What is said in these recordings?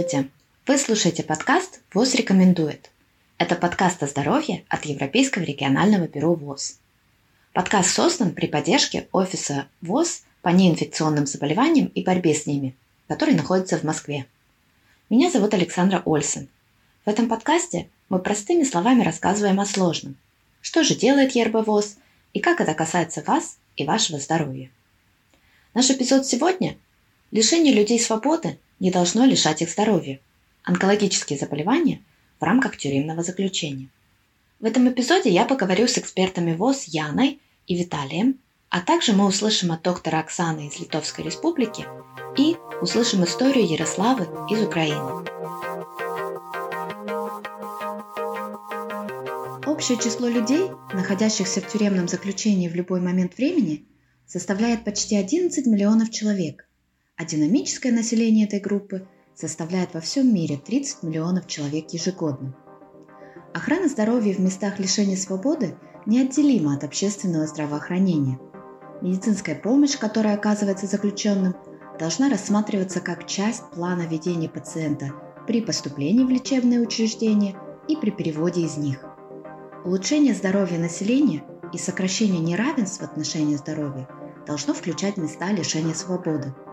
Здравствуйте! Вы слушаете подкаст ВОЗ рекомендует. Это подкаст о здоровье от Европейского регионального бюро ВОЗ. Подкаст создан при поддержке офиса ВОЗ по неинфекционным заболеваниям и борьбе с ними, который находится в Москве. Меня зовут Александра Ольсен. В этом подкасте мы простыми словами рассказываем о сложном. Что же делает ЕРБ ВОЗ и как это касается вас и вашего здоровья. Наш эпизод сегодня – лишение людей свободы не должно лишать их здоровья. Онкологические заболевания в рамках тюремного заключения. В этом эпизоде я поговорю с экспертами ВОЗ Яной и Виталием, а также мы услышим от доктора Оксаны из Литовской Республики и услышим историю Ярославы из Украины. Общее число людей, находящихся в тюремном заключении в любой момент времени, составляет почти 11 миллионов человек – а динамическое население этой группы составляет во всем мире 30 миллионов человек ежегодно. Охрана здоровья в местах лишения свободы неотделима от общественного здравоохранения. Медицинская помощь, которая оказывается заключенным, должна рассматриваться как часть плана ведения пациента при поступлении в лечебное учреждение и при переводе из них. Улучшение здоровья населения и сокращение неравенств в отношении здоровья должно включать места лишения свободы –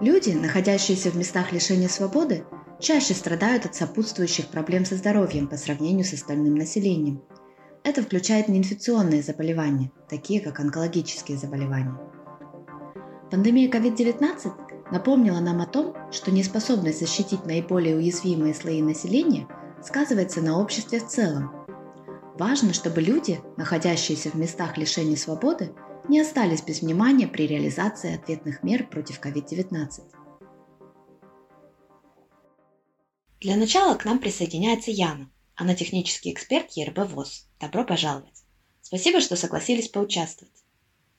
Люди, находящиеся в местах лишения свободы, чаще страдают от сопутствующих проблем со здоровьем по сравнению с остальным населением. Это включает неинфекционные заболевания, такие как онкологические заболевания. Пандемия COVID-19 напомнила нам о том, что неспособность защитить наиболее уязвимые слои населения сказывается на обществе в целом. Важно, чтобы люди, находящиеся в местах лишения свободы, не остались без внимания при реализации ответных мер против COVID-19. Для начала к нам присоединяется Яна. Она технический эксперт ЕРБ ВОЗ. Добро пожаловать. Спасибо, что согласились поучаствовать.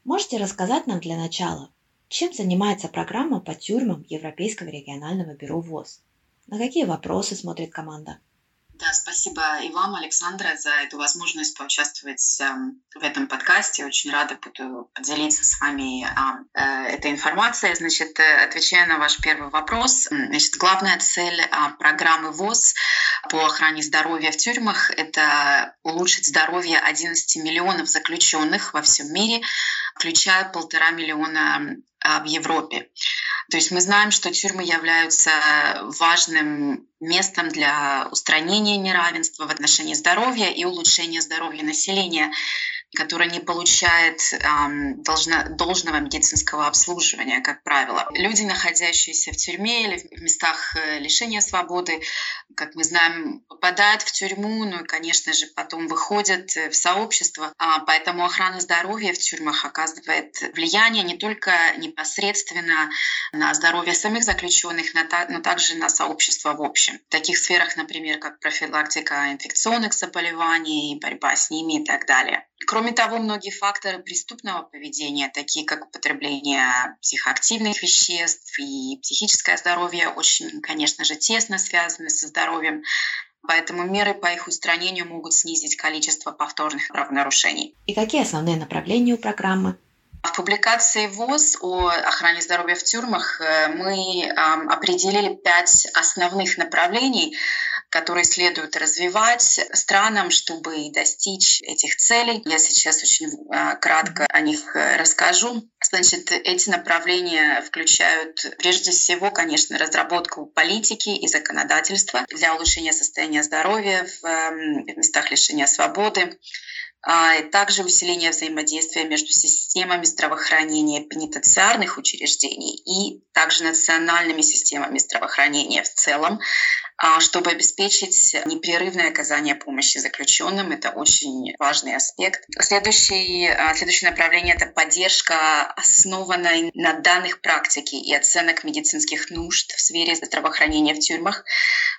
Можете рассказать нам для начала, чем занимается программа по тюрьмам Европейского регионального бюро ВОЗ? На какие вопросы смотрит команда? Да, спасибо и вам, Александра, за эту возможность поучаствовать э, в этом подкасте. Очень рада буду поделиться с вами э, этой информацией. Значит, э, отвечая на ваш первый вопрос, значит, главная цель э, программы ВОЗ по охране здоровья в тюрьмах – это улучшить здоровье 11 миллионов заключенных во всем мире, включая полтора миллиона в Европе. То есть мы знаем, что тюрьмы являются важным местом для устранения неравенства в отношении здоровья и улучшения здоровья населения которая не получает эм, должно, должного медицинского обслуживания, как правило. Люди, находящиеся в тюрьме или в местах э, лишения свободы, как мы знаем, попадают в тюрьму, ну и, конечно же, потом выходят э, в сообщество. А, поэтому охрана здоровья в тюрьмах оказывает влияние не только непосредственно на здоровье самих заключенных, но также на сообщество в общем. В таких сферах, например, как профилактика инфекционных заболеваний, борьба с ними и так далее. Кроме того, многие факторы преступного поведения, такие как употребление психоактивных веществ и психическое здоровье, очень, конечно же, тесно связаны со здоровьем. Поэтому меры по их устранению могут снизить количество повторных правонарушений. И какие основные направления у программы? В публикации ВОЗ о охране здоровья в тюрьмах э, мы определили пять основных направлений, которые следует развивать странам, чтобы достичь этих целей. Я сейчас очень а, кратко о них э, расскажу. Значит, эти направления включают прежде всего, конечно, разработку политики и законодательства для улучшения состояния здоровья в эм, местах лишения свободы, также усиление взаимодействия между системами здравоохранения пенитенциарных учреждений и также национальными системами здравоохранения в целом, а, чтобы обеспечить непрерывное оказание помощи заключенным. Это очень важный аспект. Следующий, а, следующее направление — это поддержка, основанная на данных практики и оценок медицинских нужд в сфере здравоохранения в тюрьмах,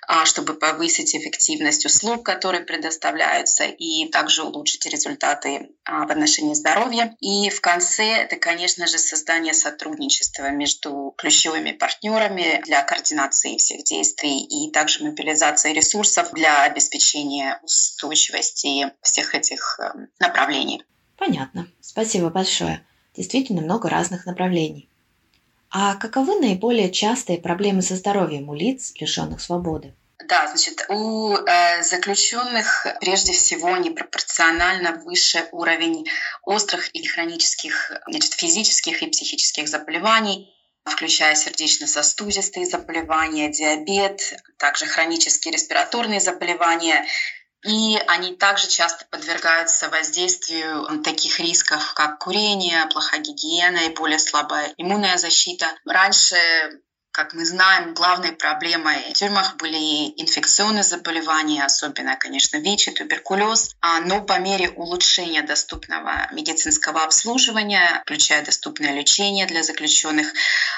а, чтобы повысить эффективность услуг, которые предоставляются, и также улучшить результаты в отношении здоровья. И в конце это, конечно же, создание сотрудничества между ключевыми партнерами для координации всех действий и также мобилизация ресурсов для обеспечения устойчивости всех этих эм, направлений. Понятно. Спасибо большое. Действительно много разных направлений. А каковы наиболее частые проблемы со здоровьем у лиц, лишенных свободы? Да, значит, у э, заключенных прежде всего непропорционально выше уровень острых и хронических значит, физических и психических заболеваний, включая сердечно-сосудистые заболевания, диабет, также хронические респираторные заболевания, и они также часто подвергаются воздействию таких рисков, как курение, плохая гигиена и более слабая иммунная защита. Раньше как мы знаем, главной проблемой в тюрьмах были инфекционные заболевания, особенно, конечно, ВИЧ и туберкулез. А, но по мере улучшения доступного медицинского обслуживания, включая доступное лечение для заключенных,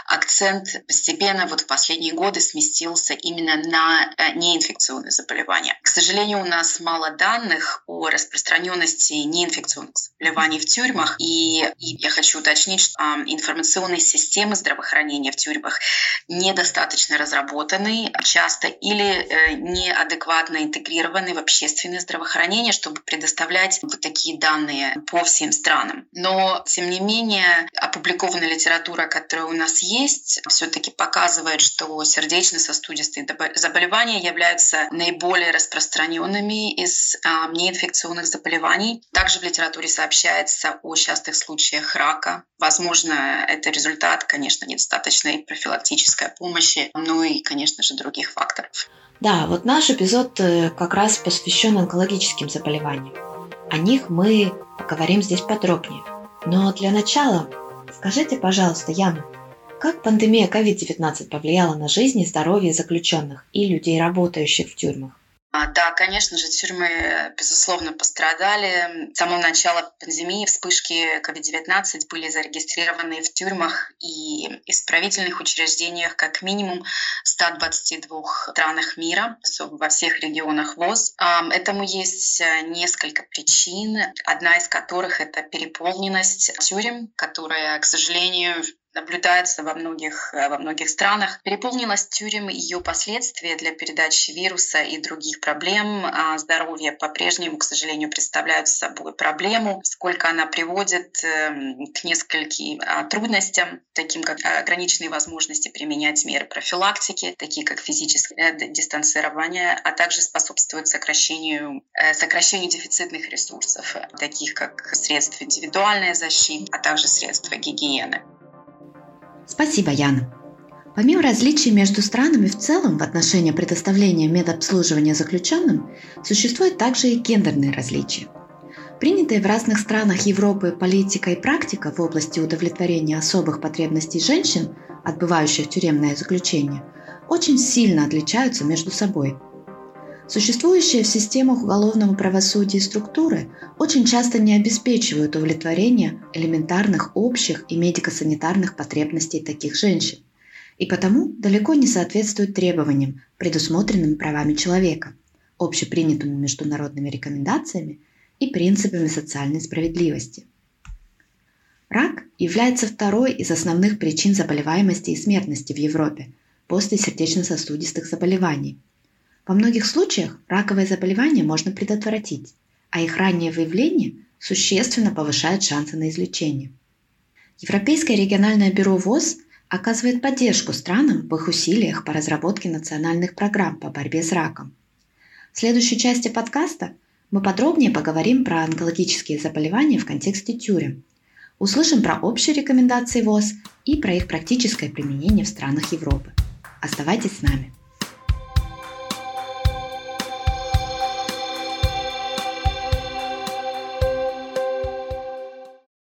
акцент постепенно вот в последние годы сместился именно на э, неинфекционные заболевания. К сожалению, у нас мало данных о распространенности неинфекционных заболеваний в тюрьмах, и, и я хочу уточнить, что информационные системы здравоохранения в тюрьмах недостаточно разработаны часто или э, неадекватно интегрированы в общественное здравоохранение, чтобы предоставлять вот такие данные по всем странам. Но, тем не менее, опубликованная литература, которая у нас есть, все-таки показывает, что сердечно-сосудистые заболевания являются наиболее распространенными из а, неинфекционных заболеваний. Также в литературе сообщается о частых случаях рака. Возможно, это результат, конечно, недостаточной профилактической медицинской помощи, ну и, конечно же, других факторов. Да, вот наш эпизод э, как раз посвящен онкологическим заболеваниям. О них мы поговорим здесь подробнее. Но для начала скажите, пожалуйста, Яна, как пандемия COVID-19 повлияла на жизнь и здоровье заключенных и людей, работающих в тюрьмах? А, да, конечно же, тюрьмы, безусловно, пострадали. С самого начала пандемии вспышки COVID-19 были зарегистрированы в тюрьмах и исправительных учреждениях как минимум в 122 странах мира, во всех регионах ВОЗ. Этому есть э, несколько причин, одна из которых — это переполненность тюрем, которая, к сожалению, наблюдается во многих, э, во многих странах. Переполненность тюрем и ее последствия для передачи вируса и других проблем а здоровья по-прежнему, к сожалению, представляют собой проблему, сколько она приводит эм, к нескольким а, трудностям, таким как ограниченные возможности применять меры профилактики, такие как физическое дистанцирование, а также способствует сокращению, э, сокращению дефицитных ресурсов, таких как средства индивидуальной защиты, а также средства гигиены. Спасибо, Яна. Помимо различий между странами в целом в отношении предоставления медобслуживания заключенным, существуют также и гендерные различия. Принятые в разных странах Европы политика и практика в области удовлетворения особых потребностей женщин, отбывающих тюремное заключение, очень сильно отличаются между собой – Существующие в системах уголовного правосудия структуры очень часто не обеспечивают удовлетворение элементарных общих и медико-санитарных потребностей таких женщин, и потому далеко не соответствуют требованиям, предусмотренным правами человека, общепринятыми международными рекомендациями и принципами социальной справедливости. Рак является второй из основных причин заболеваемости и смертности в Европе после сердечно-сосудистых заболеваний – во многих случаях раковые заболевания можно предотвратить, а их раннее выявление существенно повышает шансы на излечение. Европейское региональное бюро ВОЗ оказывает поддержку странам в их усилиях по разработке национальных программ по борьбе с раком. В следующей части подкаста мы подробнее поговорим про онкологические заболевания в контексте тюрем, услышим про общие рекомендации ВОЗ и про их практическое применение в странах Европы. Оставайтесь с нами.